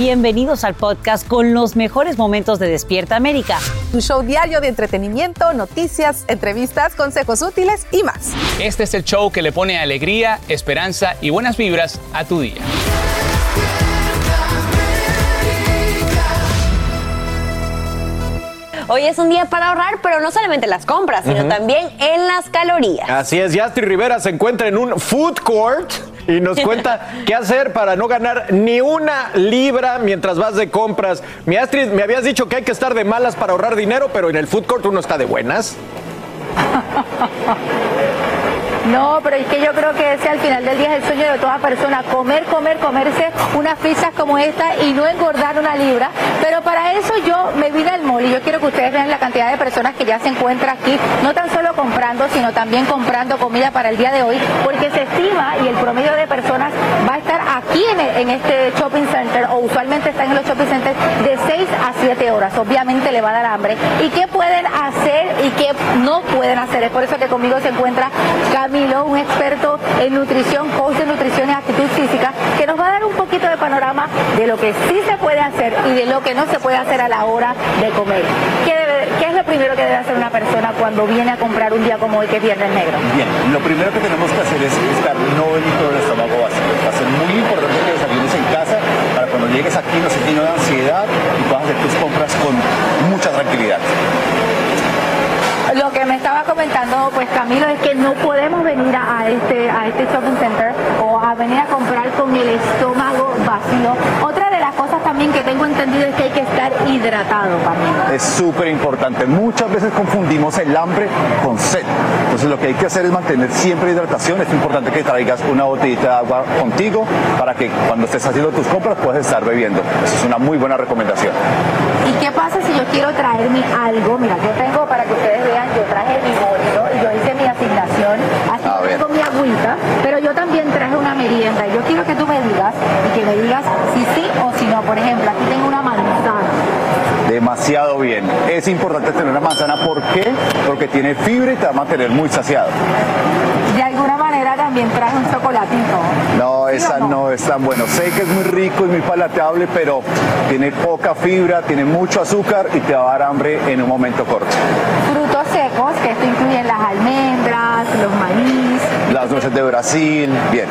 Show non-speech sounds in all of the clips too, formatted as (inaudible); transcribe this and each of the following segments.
Bienvenidos al podcast con los mejores momentos de Despierta América. Un show diario de entretenimiento, noticias, entrevistas, consejos útiles y más. Este es el show que le pone alegría, esperanza y buenas vibras a tu día. Hoy es un día para ahorrar, pero no solamente en las compras, sino también en las calorías. Así es, Yastri Rivera se encuentra en un food court y nos cuenta (laughs) qué hacer para no ganar ni una libra mientras vas de compras. Mi Astrid, me habías dicho que hay que estar de malas para ahorrar dinero, pero en el food court uno está de buenas. (laughs) No, pero es que yo creo que ese al final del día es el sueño de toda persona, comer, comer, comerse unas pizzas como esta y no engordar una libra. Pero para eso yo me vine al mall y yo quiero que ustedes vean la cantidad de personas que ya se encuentra aquí, no tan solo comprando, sino también comprando comida para el día de hoy, porque se estima y el promedio de personas va a estar aquí en, en este shopping center o usualmente están en los shopping centers de 6 a 7 horas. Obviamente le va a dar hambre. ¿Y qué pueden hacer y qué no pueden hacer? Es por eso que conmigo se encuentra Camilo, un experto en nutrición, coach de nutrición y actitud física, que nos va a dar un poquito de panorama de lo que sí se puede hacer y de lo que no se puede hacer a la hora de comer. ¿Qué, debe- qué es lo primero que debe hacer una persona cuando viene a comprar un día como hoy que es Viernes Negro? Bien, lo primero que tenemos que hacer es buscar no venir con el estómago vacío. Va a ser muy importante que desayunes en casa para cuando llegues aquí no se lleno de ansiedad y puedas hacer tus compras con mucha tranquilidad. Lo que me estaba comentando, pues Camilo, es que no podemos venir a, a este, a este shopping center o a venir a comprar con el estómago vacío. Otra de las cosas también que tengo entendido es que hay que estar hidratado, Camilo. Es súper importante. Muchas veces confundimos el hambre con sed. Entonces lo que hay que hacer es mantener siempre hidratación. Es importante que traigas una botellita de agua contigo para que cuando estés haciendo tus compras puedas estar bebiendo. Eso es una muy buena recomendación. ¿Y qué pasa si yo quiero traerme algo? Mira, yo tengo, para que ustedes vean, yo traje mi bolso y yo hice mi asignación. Así A que ver. tengo mi agüita, pero yo también traje una merienda. Y yo quiero que tú me digas y que me digas si sí o si no. Por ejemplo, aquí tengo una manzana. Demasiado bien. Es importante tener una manzana. ¿Por qué? Porque tiene fibra y te va a mantener muy saciado. De alguna manera también traje un chocolatito. No, ¿Sí esa no? es tan bueno. Sé que es muy rico y muy palateable, pero tiene poca fibra, tiene mucho azúcar y te va a dar hambre en un momento corto. Frutos secos, que esto incluye las almendras, los maíz. Las nueces de Brasil, bien.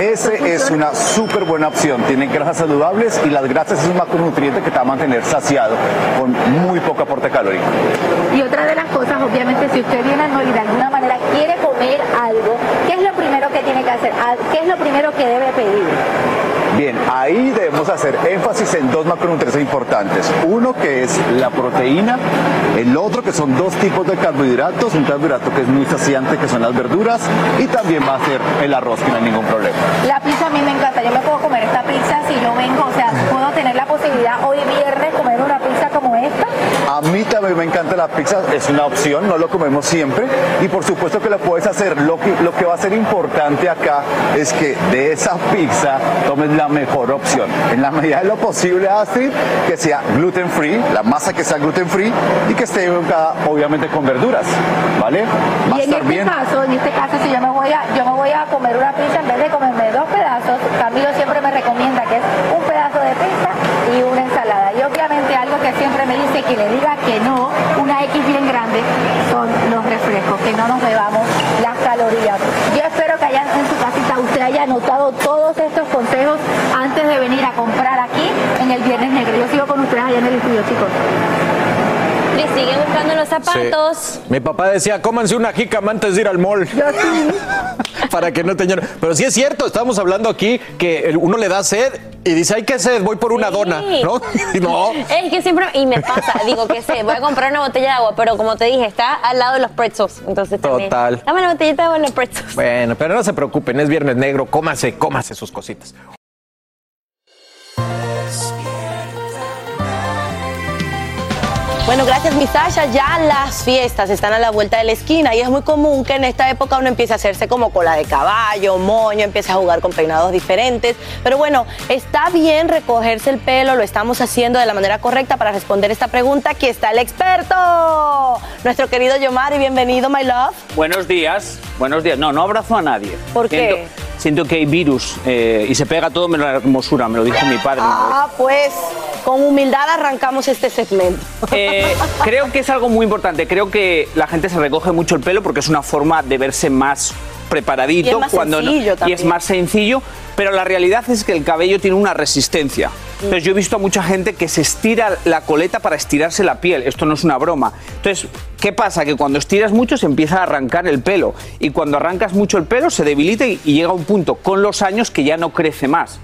Ese es una súper buena opción. Tiene grasas saludables y las grasas es un macronutriente que te va a mantener saciado con muy poco aporte calórico. Y otra de las cosas, obviamente, si usted viene al y de alguna manera quiere comer algo, ¿qué es lo primero que tiene que hacer? ¿A- ¿Qué es lo primero que debe pedir? Bien, ahí debemos hacer énfasis en dos macronutrientes importantes. Uno que es la proteína, el otro que son dos tipos de carbohidratos, un carbohidrato que es muy saciante, que son las verduras, y también va a ser el arroz, que no hay ningún problema. La pizza a mí me encanta. Yo me puedo comer esta pizza si yo vengo, o sea, puedo tener la posibilidad hoy viernes comer una pizza. A mí también me encanta la pizza, es una opción, no lo comemos siempre y por supuesto que lo puedes hacer. Lo que, lo que va a ser importante acá es que de esa pizza tomes la mejor opción. En la medida de lo posible, Astrid, que sea gluten free, la masa que sea gluten free y que esté educada, obviamente con verduras, ¿vale? Va Y en estar este bien. caso, en este caso, si yo me voy a, yo me voy a comer una pizza en vez de comerme dos pedazos, Camilo siempre me recomienda que es un pedazo de pizza y una ensalada. Y obviamente algo siempre me dice que le diga que no, una X bien grande, son los refrescos, que no nos bebamos las calorías. Yo espero que allá en su casita usted haya anotado todos estos consejos antes de venir a comprar aquí en el Viernes Negro. Yo sigo con ustedes allá en el estudio, chicos. Le sigue buscando los zapatos. Mi papá decía, cómanse una jícama antes de ir al mall. (laughs) Para que no tengan. Pero sí es cierto, estamos hablando aquí que uno le da sed y dice, ay, qué sed, voy por una dona, ¿no? (laughs) Y no. Es que siempre, y me pasa, digo que sé, voy a comprar una botella de agua, pero como te dije, está al lado de los pretzels. Entonces también. Total. Dame la botellita de agua en los pretzels. Bueno, pero no se preocupen, es viernes negro, cómase, cómase sus cositas. Bueno, gracias, mi Sasha. Ya las fiestas están a la vuelta de la esquina y es muy común que en esta época uno empiece a hacerse como cola de caballo, moño, empiece a jugar con peinados diferentes. Pero bueno, está bien recogerse el pelo, lo estamos haciendo de la manera correcta para responder esta pregunta. Aquí está el experto, nuestro querido Yomari. Bienvenido, my love. Buenos días, buenos días. No, no abrazo a nadie. ¿Por qué? Siento, siento que hay virus eh, y se pega todo menos la hermosura, me lo dijo mi padre. Ah, pues con humildad arrancamos este segmento. Eh, creo que es algo muy importante. Creo que la gente se recoge mucho el pelo porque es una forma de verse más preparadito Y es más cuando no- y es más sencillo, pero la realidad es que el cabello tiene una resistencia. Entonces yo he visto a mucha gente que se estira la coleta para estirarse la piel. Esto no es una broma. Entonces, ¿qué pasa? Que cuando estiras mucho se empieza a arrancar el pelo y cuando arrancas mucho el pelo se debilita y, y llega a un punto con los años que ya no crece más.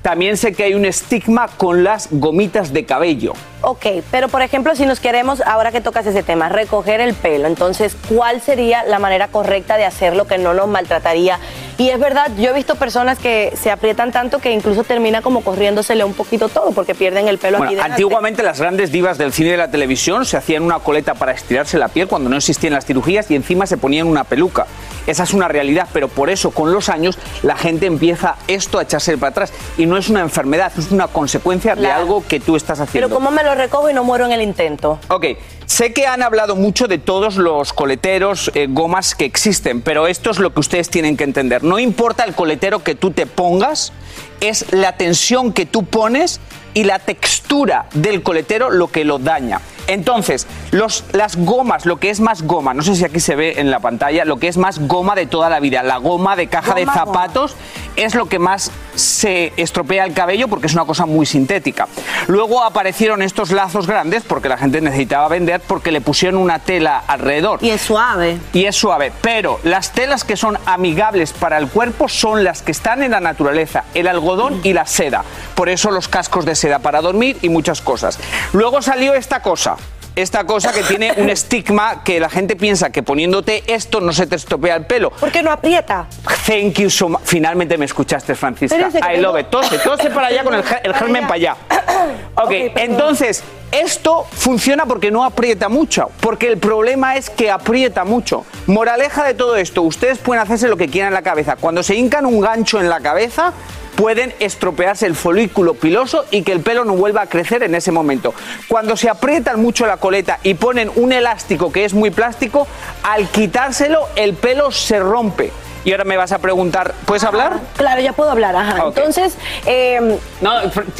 También sé que hay un estigma con las gomitas de cabello. Ok, pero por ejemplo, si nos queremos, ahora que tocas ese tema, recoger el pelo, entonces, ¿cuál sería la manera correcta de hacerlo que no nos maltrataría? Y es verdad, yo he visto personas que se aprietan tanto que incluso termina como corriéndosele un poquito todo porque pierden el pelo aquí Bueno, delante. antiguamente las grandes divas del cine y de la televisión se hacían una coleta para estirarse la piel cuando no existían las cirugías y encima se ponían una peluca. Esa es una realidad, pero por eso con los años la gente empieza esto a echarse para atrás. Y no es una enfermedad, es una consecuencia de Claro. algo que tú estás haciendo. Pero ¿cómo me lo recojo y no muero en el intento? Ok, sé que han hablado mucho de todos los coleteros, eh, gomas que existen, pero esto es lo que ustedes tienen que entender. No importa el coletero que tú te pongas, es la tensión que tú pones y la textura del coletero lo que lo daña. Entonces, los, las gomas, lo que es más goma, no sé si aquí se ve en la pantalla, lo que es más goma de toda la vida, la goma de caja de goma. zapatos es lo que más se estropea el cabello porque es una cosa muy sintética. Luego aparecieron estos lazos grandes porque la gente necesitaba vender porque le pusieron una tela alrededor. Y es suave. Y es suave, pero las telas que son amigables para el cuerpo son las que están en la naturaleza, el algodón y la seda. Por eso los cascos de seda para dormir y muchas cosas. Luego salió esta cosa. Esta cosa que tiene un estigma que la gente piensa que poniéndote esto no se te estropea el pelo. ¿Por qué no aprieta? Thank you so much. Finalmente me escuchaste, Francisca. I love tengo- it. Tose, tose para allá con el, el germen para allá. (coughs) Ok, entonces, esto funciona porque no aprieta mucho. Porque el problema es que aprieta mucho. Moraleja de todo esto, ustedes pueden hacerse lo que quieran en la cabeza. Cuando se hincan un gancho en la cabeza, pueden estropearse el folículo piloso y que el pelo no vuelva a crecer en ese momento. Cuando se aprietan mucho la coleta y ponen un elástico que es muy plástico, al quitárselo el pelo se rompe. Y ahora me vas a preguntar, ¿puedes hablar? Claro, ya puedo hablar, ajá. Ok. Entonces, eh, No,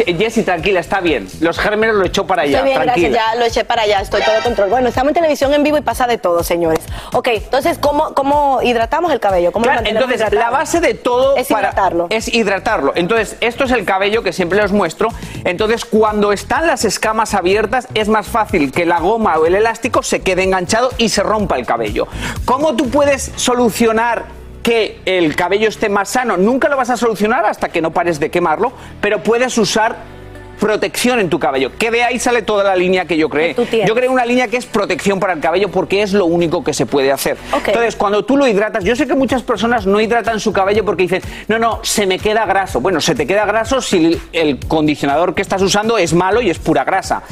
Jessy, tranquila, está bien. Los gérmenes lo echó para allá, Estoy bien, tranquila. gracias, ya lo eché para allá, estoy todo control. Bueno, estamos en televisión en vivo y pasa de todo, señores. Ok, entonces, ¿cómo, cómo hidratamos el cabello? ¿Cómo lo Claro, mantenemos entonces, hidratado? la base de todo Es para- hidratarlo. es hidratarlo. Entonces, esto es el cabello que siempre os muestro. Entonces, cuando están las escamas abiertas, es más fácil que la goma o el elástico se quede enganchado y se rompa el cabello. ¿Cómo tú puedes solucionar que el cabello esté más sano. Nunca lo vas a solucionar hasta que no pares de quemarlo, pero puedes usar protección en tu cabello. Que de ahí sale toda la línea que yo creé. Que. Yo creé una línea que es protección para el cabello porque es lo único que se puede hacer. Entonces, cuando tú lo hidratas, yo sé que muchas personas no hidratan su cabello porque dicen, no, no, se me queda graso. Bueno, se te queda graso si el condicionador que estás usando es malo y es pura grasa.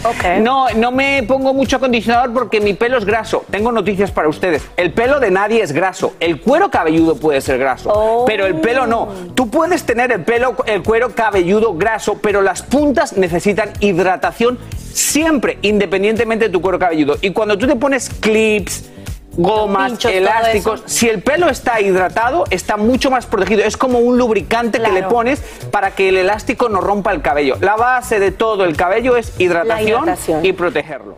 No, no me pongo mucho acondicionador porque mi pelo es graso. Tengo noticias para ustedes. El pelo de nadie es graso. El cuero cabelludo puede ser graso, pero el pelo no. Tú puedes tener el pelo, el cuero cabelludo graso, pero las puntas necesitan hidratación siempre, independientemente de tu cuero cabelludo. Y cuando tú te pones clips, gomas, pinchos, elásticos, si el pelo está hidratado, está mucho más protegido. Es como un lubricante que le pones para que el elástico no rompa el cabello. La base de todo el cabello es hidratación, hidratación. y protegerlo.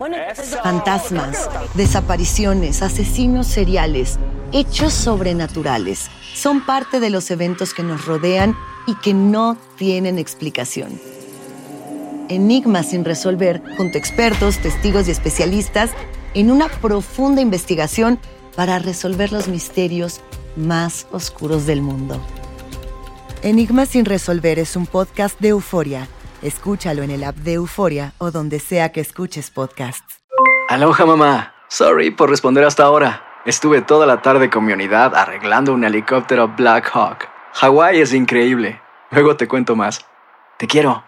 Fantasmas, desapariciones, asesinos seriales, hechos sobrenaturales son parte de los eventos que nos rodean y que no tienen explicación. Enigmas sin resolver, junto a expertos, testigos y especialistas, en una profunda investigación para resolver los misterios más oscuros del mundo. Enigmas sin resolver es un podcast de euforia. Escúchalo en el app de Euforia o donde sea que escuches podcasts. Aloha mamá. Sorry por responder hasta ahora. Estuve toda la tarde con mi unidad arreglando un helicóptero Black Hawk. Hawái es increíble. Luego te cuento más. Te quiero.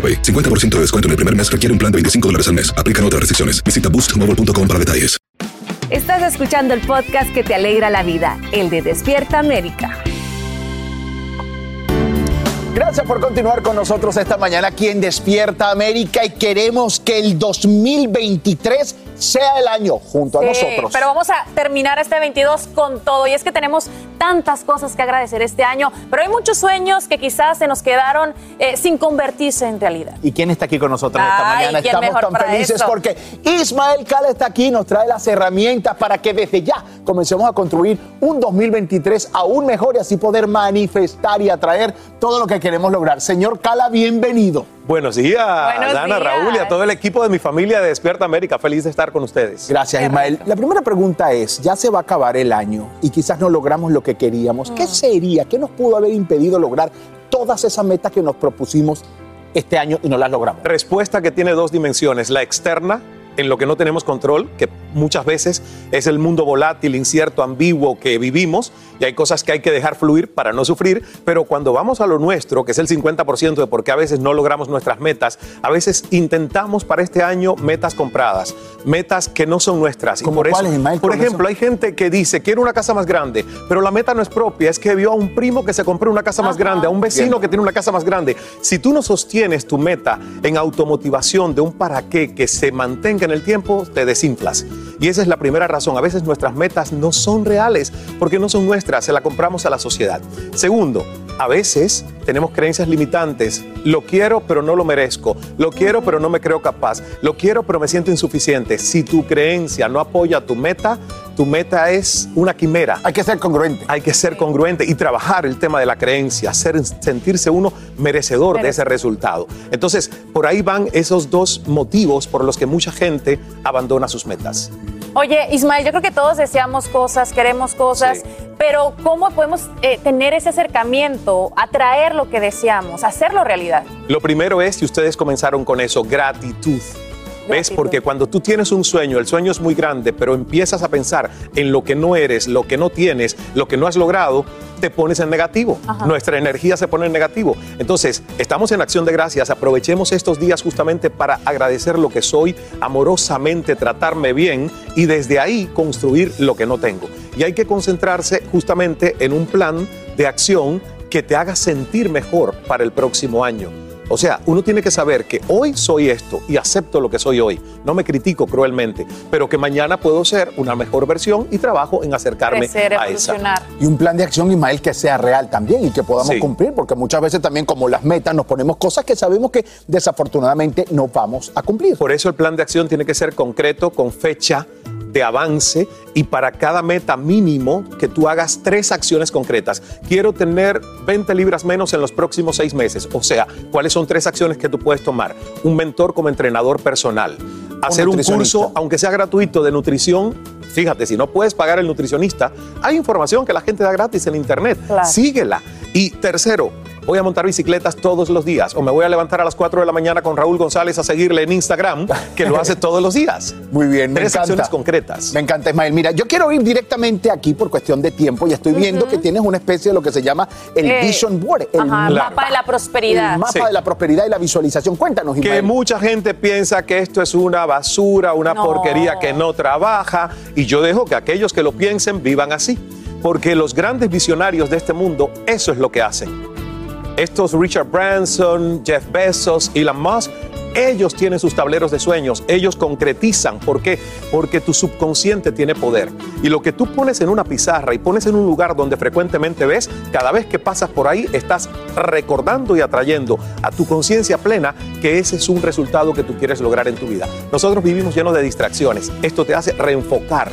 AroPay. 50% de descuento en el primer mes requiere un plan de 25 dólares al mes. Aplican otras restricciones. Visita boostmobile.com para detalles. Estás escuchando el podcast que te alegra la vida, el de Despierta América. Gracias por continuar con nosotros esta mañana aquí en Despierta América y queremos que el 2023 sea el año junto a Sí, nosotros. Pero vamos a terminar este 22 con todo. Y es que tenemos tantas cosas que agradecer este año, pero hay muchos sueños que quizás se nos quedaron eh, sin convertirse en realidad. ¿Y quién está aquí con nosotros esta Ay, mañana? ¿quién Estamos tan felices eso? porque Ismael Cala está aquí y nos trae las herramientas para que desde ya comencemos a construir un 2023 aún mejor y así poder manifestar y atraer todo lo que queremos lograr. Señor Cala, bienvenido. Buenos días, Buenos Dana, días. Raúl y a todo el equipo de mi familia de Despierta América. Feliz de estar con ustedes. Gracias, Ismael. La primera pregunta es, ya se va a acabar el año y quizás no logramos lo que queríamos. ¿Qué sería? ¿Qué nos pudo haber impedido lograr todas esas metas que nos propusimos este año y no las logramos? Respuesta que tiene dos dimensiones, la externa en lo que no tenemos control, que muchas veces es el mundo volátil, incierto, ambiguo que vivimos y hay cosas que hay que dejar fluir para no sufrir, pero cuando vamos a lo nuestro, que es el 50% de por qué a veces no logramos nuestras metas, a veces intentamos para este año metas compradas, metas que no son nuestras. Y ¿Cómo por eso, cuáles, Ismael? por ¿Cómo ejemplo, hay gente que dice, quiero una casa más grande, pero la meta no es propia, es que vio a un primo que se compró una casa más grande, a un vecino Entiendo. que tiene una casa más grande. Si tú no sostienes tu meta en automotivación de un para qué que se mantenga el tiempo, te desinflas. Y esa es la primera razón. A veces nuestras metas no son reales porque no son nuestras, se la compramos a la sociedad. Segundo, a veces tenemos creencias limitantes. Lo quiero, pero no lo merezco. Lo quiero, pero no me creo capaz. Lo quiero, pero me siento insuficiente. Si tu creencia no apoya tu meta, tu meta es una quimera. Hay que ser congruente. Hay que ser congruente y trabajar el tema de la creencia, hacer, sentirse uno merecedor de ese resultado. Entonces, por ahí van esos dos motivos por los que mucha gente abandona sus metas. Oye, Ismael, yo creo que todos deseamos cosas, queremos cosas, pero ¿cómo podemos eh, tener ese acercamiento, atraer lo que deseamos, hacerlo realidad? Lo primero es, si ustedes comenzaron con eso, gratitud. ¿Ves? Porque cuando tú tienes un sueño, el sueño es muy grande, pero empiezas a pensar en lo que no eres, lo que no tienes, lo que no has logrado, te pones en negativo. Nuestra energía se pone en negativo. Entonces, estamos en acción de gracias. Aprovechemos estos días justamente para agradecer lo que soy, amorosamente tratarme bien y desde ahí construir lo que no tengo. Y hay que concentrarse justamente en un plan de acción que te haga sentir mejor para el próximo año. O sea, uno tiene que saber que hoy soy esto y acepto lo que soy hoy. No me critico cruelmente, pero que mañana puedo ser una mejor versión y trabajo en acercarme Crecer, a esa. Y un plan de acción, Ismael, que sea real también y que podamos Sí. cumplir, porque muchas veces también como las metas nos ponemos cosas que sabemos que desafortunadamente no vamos a cumplir. Por eso el plan de acción tiene que ser concreto, con fecha de avance y para cada meta mínimo que tú hagas tres acciones concretas. Quiero tener 20 libras menos en los próximos seis meses. O sea, ¿cuáles son tres acciones que tú puedes tomar? Un mentor como entrenador personal. Hacer un curso, aunque sea gratuito, de nutrición. Fíjate, si no puedes pagar el nutricionista, hay información que la gente da gratis en internet. Claro. Síguela. Y tercero, voy a montar bicicletas todos los días o me voy a levantar a las 4 de la mañana con Raúl González a seguirle en Instagram, que lo hace todos los días. (laughs) Muy bien, me Tres encanta. acciones concretas. Me encanta, Ismael. Mira, yo quiero ir directamente aquí por cuestión de tiempo y estoy viendo que tienes una especie de lo que se llama el Eh, Vision Board, el Ajá, Claro. mapa de la prosperidad. el mapa Sí. de la prosperidad y la visualización. Cuéntanos, Que Ismael. mucha gente piensa que esto es una basura, una No. porquería que no trabaja, y yo dejo que aquellos que lo piensen vivan así, porque los grandes visionarios de este mundo, eso es lo que hacen. Estos Richard Branson, Jeff Bezos, Elon Musk, ellos tienen sus tableros de sueños, ellos concretizan. ¿Por qué? Porque tu subconsciente tiene poder. Y lo que tú pones en una pizarra y pones en un lugar donde frecuentemente ves, cada vez que pasas por ahí estás recordando y atrayendo a tu conciencia plena que ese es un resultado que tú quieres lograr en tu vida. Nosotros vivimos llenos de distracciones. Esto te hace reenfocar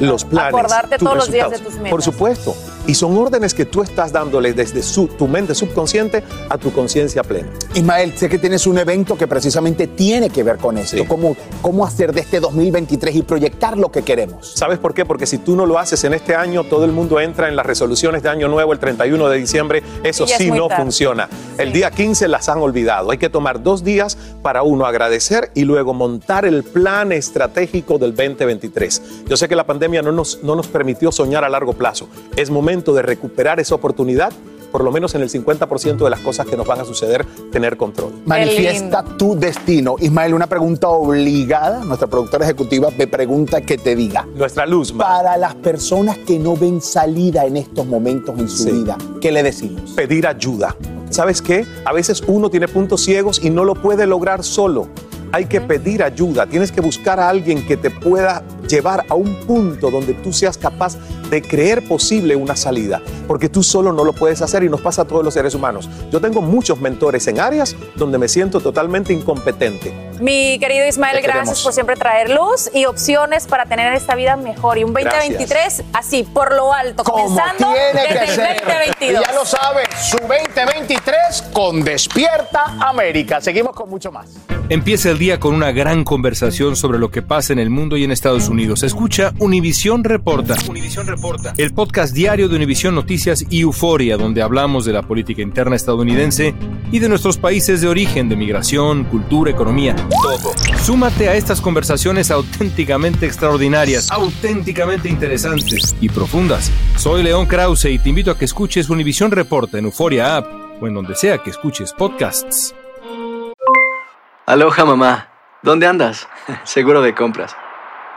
los planes. Acordarte tus todos los días de tus metas. Por supuesto. Y son órdenes que tú estás dándole desde su- tu mente subconsciente a tu conciencia plena. Ismael, sé que tienes un evento que precisamente tiene que ver con esto. Sí. ¿Cómo, ¿Cómo hacer de este 2023 y proyectar lo que queremos? ¿Sabes por qué? Porque si tú no lo haces en este año, todo el mundo entra en las resoluciones de Año Nuevo el 31 de diciembre. Eso es sí no tarde. funciona. El día 15 las han olvidado. Hay que tomar dos días para uno agradecer y luego montar el plan estratégico del 2023. Yo sé que la pandemia no nos, no nos permitió soñar a largo plazo. Es momento de recuperar esa oportunidad, por lo menos en el 50% de las cosas que nos van a suceder, tener control. Manifiesta tu destino. Ismael, una pregunta obligada. Nuestra productora ejecutiva me pregunta que te diga. Nuestra luz, ma. Para las personas que no ven salida en estos momentos en su Sí. vida, ¿qué le decimos? pedir ayuda. ¿Sabes qué? A veces uno tiene puntos ciegos y no lo puede lograr solo. Hay que pedir ayuda. Tienes que buscar a alguien que te pueda llevar a un punto donde tú seas capaz de creer posible una salida, porque tú solo no lo puedes hacer y nos pasa a todos los seres humanos. Yo tengo muchos mentores en áreas donde me siento totalmente incompetente. Mi querido Ismael, Te gracias queremos. por siempre traer luz y opciones para tener esta vida mejor. Y un 2023 así, por lo alto, Como comenzando tiene desde que el ser. 2022. Y ya lo sabes, su 2023 con Despierta América. Seguimos con mucho más. Empieza el día con una gran conversación sobre lo que pasa en el mundo y en Estados Unidos. Escucha Univisión Reporta. Reporta. El podcast diario de Univisión Noticias y Euforia, donde hablamos de la política interna estadounidense y de nuestros países de origen, de migración, cultura, economía, todo. Súmate a estas conversaciones auténticamente extraordinarias, auténticamente interesantes y profundas. Soy León Krause y te invito a que escuches Univisión Reporta en Euforia App o en donde sea que escuches podcasts. Aloha mamá, ¿dónde andas? (laughs) Seguro de compras.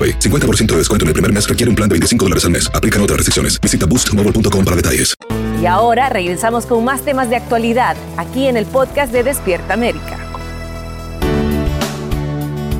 AroPay. 50% de descuento en el primer mes requiere un plan de 25 dólares al mes. Aplican otras restricciones. Visita boostmobile.com para detalles. Y ahora regresamos con más temas de actualidad aquí en el podcast de Despierta América.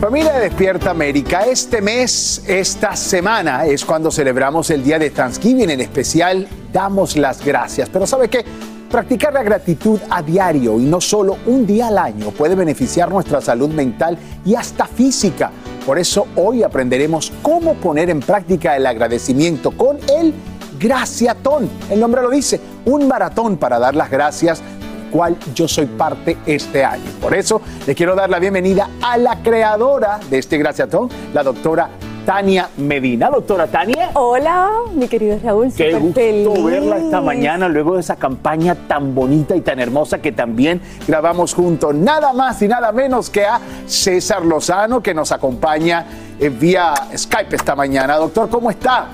Familia de Despierta América, este mes, esta semana es cuando celebramos el día de Thanksgiving, en especial damos las gracias. Pero ¿sabe qué? Practicar la gratitud a diario y no solo un día al año puede beneficiar nuestra salud mental y hasta física. Por eso hoy aprenderemos cómo poner en práctica el agradecimiento con el Graciatón. El nombre lo dice, un maratón para dar las gracias cual yo soy parte este año. Por eso le quiero dar la bienvenida a la creadora de este Graciatón, la doctora Tania Medina. Doctora Tania. Hola, mi querido Raúl. Qué gusto feliz. verla esta mañana luego de esa campaña tan bonita y tan hermosa que también grabamos juntos. Nada más y nada menos que a César Lozano que nos acompaña eh, vía Skype esta mañana. Doctor, ¿cómo está?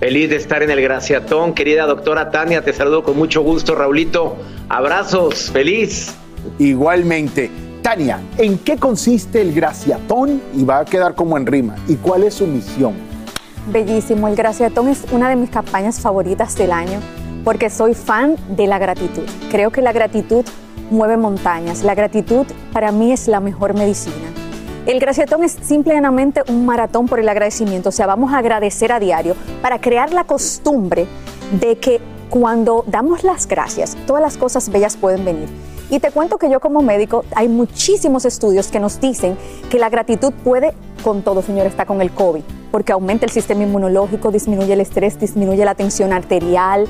Feliz de estar en el Graciatón, querida doctora Tania, te saludo con mucho gusto, Raulito. Abrazos, feliz. Igualmente. Tania, ¿en qué consiste el Graciatón? Y va a quedar como en rima. ¿Y cuál es su misión? Bellísimo. El Graciatón es una de mis campañas favoritas del año porque soy fan de la gratitud. Creo que la gratitud mueve montañas. La gratitud para mí es la mejor medicina. El Graciatón es simplemente un maratón por el agradecimiento. O sea, vamos a agradecer a diario para crear la costumbre de que cuando damos las gracias, todas las cosas bellas pueden venir. Y te cuento que yo como médico hay muchísimos estudios que nos dicen que la gratitud puede, con todo señor, está con el COVID, porque aumenta el sistema inmunológico, disminuye el estrés, disminuye la tensión arterial,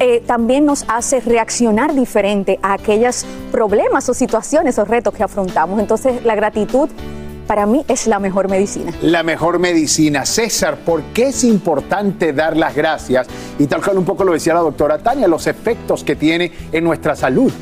eh, también nos hace reaccionar diferente a aquellos problemas o situaciones o retos que afrontamos. Entonces la gratitud para mí es la mejor medicina. La mejor medicina. César, ¿por qué es importante dar las gracias? Y tal cual un poco lo decía la doctora Tania, los efectos que tiene en nuestra salud.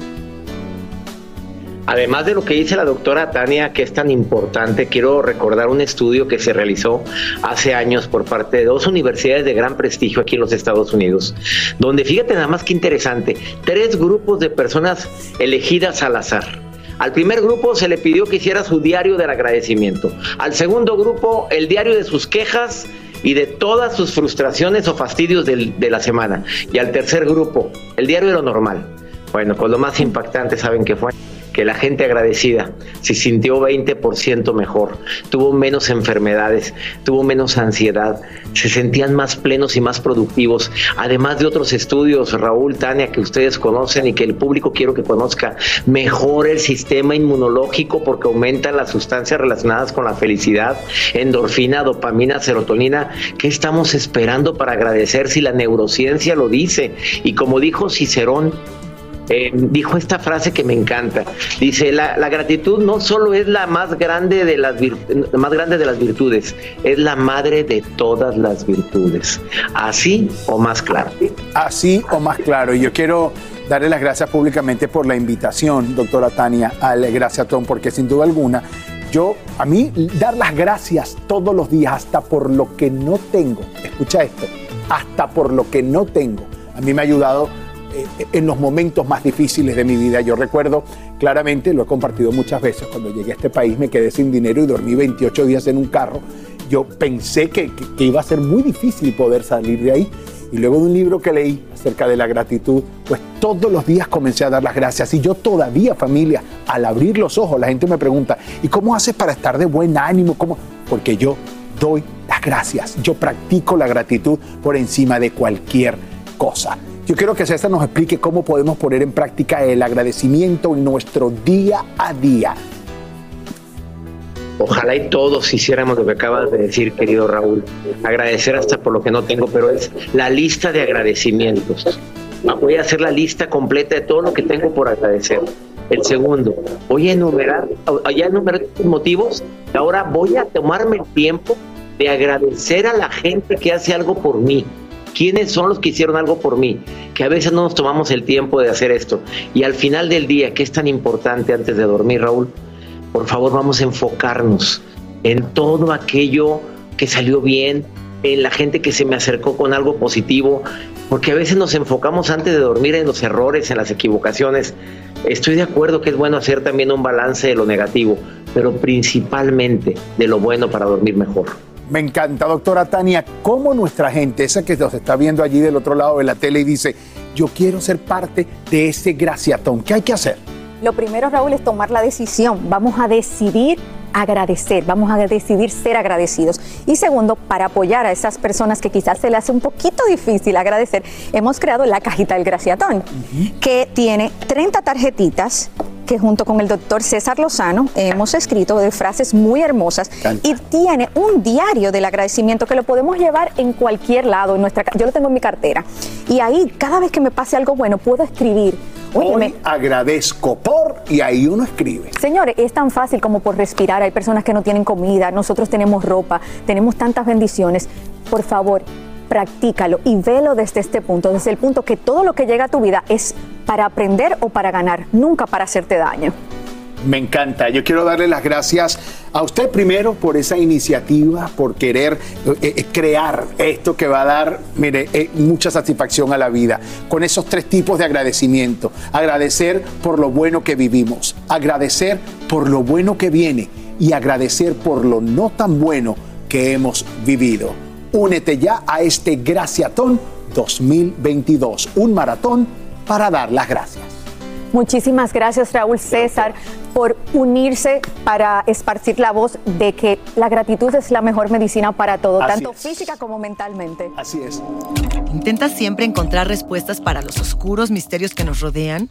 Además de lo que dice la doctora Tania, que es tan importante, quiero recordar un estudio que se realizó hace años por parte de dos universidades de gran prestigio aquí en los Estados Unidos, donde fíjate nada más que interesante, tres grupos de personas elegidas al azar. Al primer grupo se le pidió que hiciera su diario del agradecimiento. Al segundo grupo, el diario de sus quejas y de todas sus frustraciones o fastidios de la semana. Y al tercer grupo, el diario de lo normal. Bueno, pues lo más impactante, ¿saben qué fue? Que la gente agradecida se sintió 20% mejor, tuvo menos enfermedades, tuvo menos ansiedad, se sentían más plenos y más productivos. Además de otros estudios, Raúl, Tania, que ustedes conocen y que el público quiero que conozca, mejora el sistema inmunológico porque aumenta las sustancias relacionadas con la felicidad, endorfina, dopamina, serotonina. ¿Qué estamos esperando para agradecer si la neurociencia lo dice? Y como dijo Cicerón, eh, dijo esta frase que me encanta. Dice, la, gratitud no solo es la más grande, de las más de las virtudes, es la madre de todas las virtudes. Así o más claro. Así o más claro. Y yo quiero darle las gracias públicamente por la invitación, doctora Tania, al Graciatón, porque sin duda alguna, yo, a mí, dar las gracias todos los días, hasta por lo que no tengo, escucha esto, hasta por lo que no tengo, a mí me ha ayudado en los momentos más difíciles de mi vida. Yo recuerdo claramente, lo he compartido muchas veces, cuando llegué a este país me quedé sin dinero y dormí 28 días en un carro. Yo pensé que iba a ser muy difícil poder salir de ahí. Y luego de un libro que leí acerca de la gratitud, pues todos los días comencé a dar las gracias. Y yo todavía, familia, al abrir los ojos, la gente me pregunta, ¿y cómo haces para estar de buen ánimo? ¿Cómo? Porque yo doy las gracias. Yo practico la gratitud por encima de cualquier cosa. Yo quiero que César nos explique cómo podemos poner en práctica el agradecimiento en nuestro día a día. Ojalá y todos hiciéramos lo que acabas de decir, querido Raúl. Agradecer hasta por lo que no tengo, pero es la lista de agradecimientos. Voy a hacer la lista completa de todo lo que tengo por agradecer. El segundo, voy a enumerar, ya enumerar motivos, ahora voy a tomarme el tiempo de agradecer a la gente que hace algo por mí. ¿Quiénes son los que hicieron algo por mí? Que a veces no nos tomamos el tiempo de hacer esto. Y al final del día, que es tan importante antes de dormir, Raúl, por favor vamos a enfocarnos en todo aquello que salió bien, en la gente que se me acercó con algo positivo, porque a veces nos enfocamos antes de dormir en los errores, en las equivocaciones. Estoy de acuerdo que es bueno hacer también un balance de lo negativo, pero principalmente de lo bueno para dormir mejor. Me encanta, doctora Tania, cómo nuestra gente, esa que nos está viendo allí del otro lado de la tele y dice, yo quiero ser parte de ese graciatón, ¿qué hay que hacer? Lo primero, Raúl, es tomar la decisión. Vamos a decidir agradecer, vamos a decidir ser agradecidos. Y segundo, para apoyar a esas personas que quizás se le hace un poquito difícil agradecer, hemos creado la cajita del graciatón, que tiene 30 tarjetitas que junto con el doctor César Lozano hemos escrito de frases muy hermosas y tiene un diario del agradecimiento que lo podemos llevar en cualquier lado. En nuestra, yo lo tengo en mi cartera y ahí cada vez que me pase algo bueno puedo escribir. Hoy agradezco por y ahí uno escribe. Señores, es tan fácil como por respirar. Hay personas que no tienen comida, nosotros tenemos ropa, tenemos tantas bendiciones. Por favor, practícalo y velo desde este punto, desde el punto que todo lo que llega a tu vida es para aprender o para ganar, nunca para hacerte daño. Me encanta. Yo quiero darle las gracias a usted primero por esa iniciativa, por querer eh, eh, crear esto que va a dar, eh, mucha satisfacción a la vida. Con esos tres tipos de agradecimiento. Agradecer por lo bueno que vivimos, agradecer por lo bueno que viene y agradecer por lo no tan bueno que hemos vivido. Únete ya a este Graciatón 2022, un maratón para dar las gracias. Muchísimas gracias Raúl César por unirse para esparcir la voz de que la gratitud es la mejor medicina para todo, tanto física como mentalmente. Así es. ¿Intentas siempre encontrar respuestas para los oscuros misterios que nos rodean?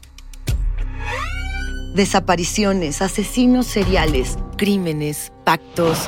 Desapariciones, asesinos seriales, crímenes, pactos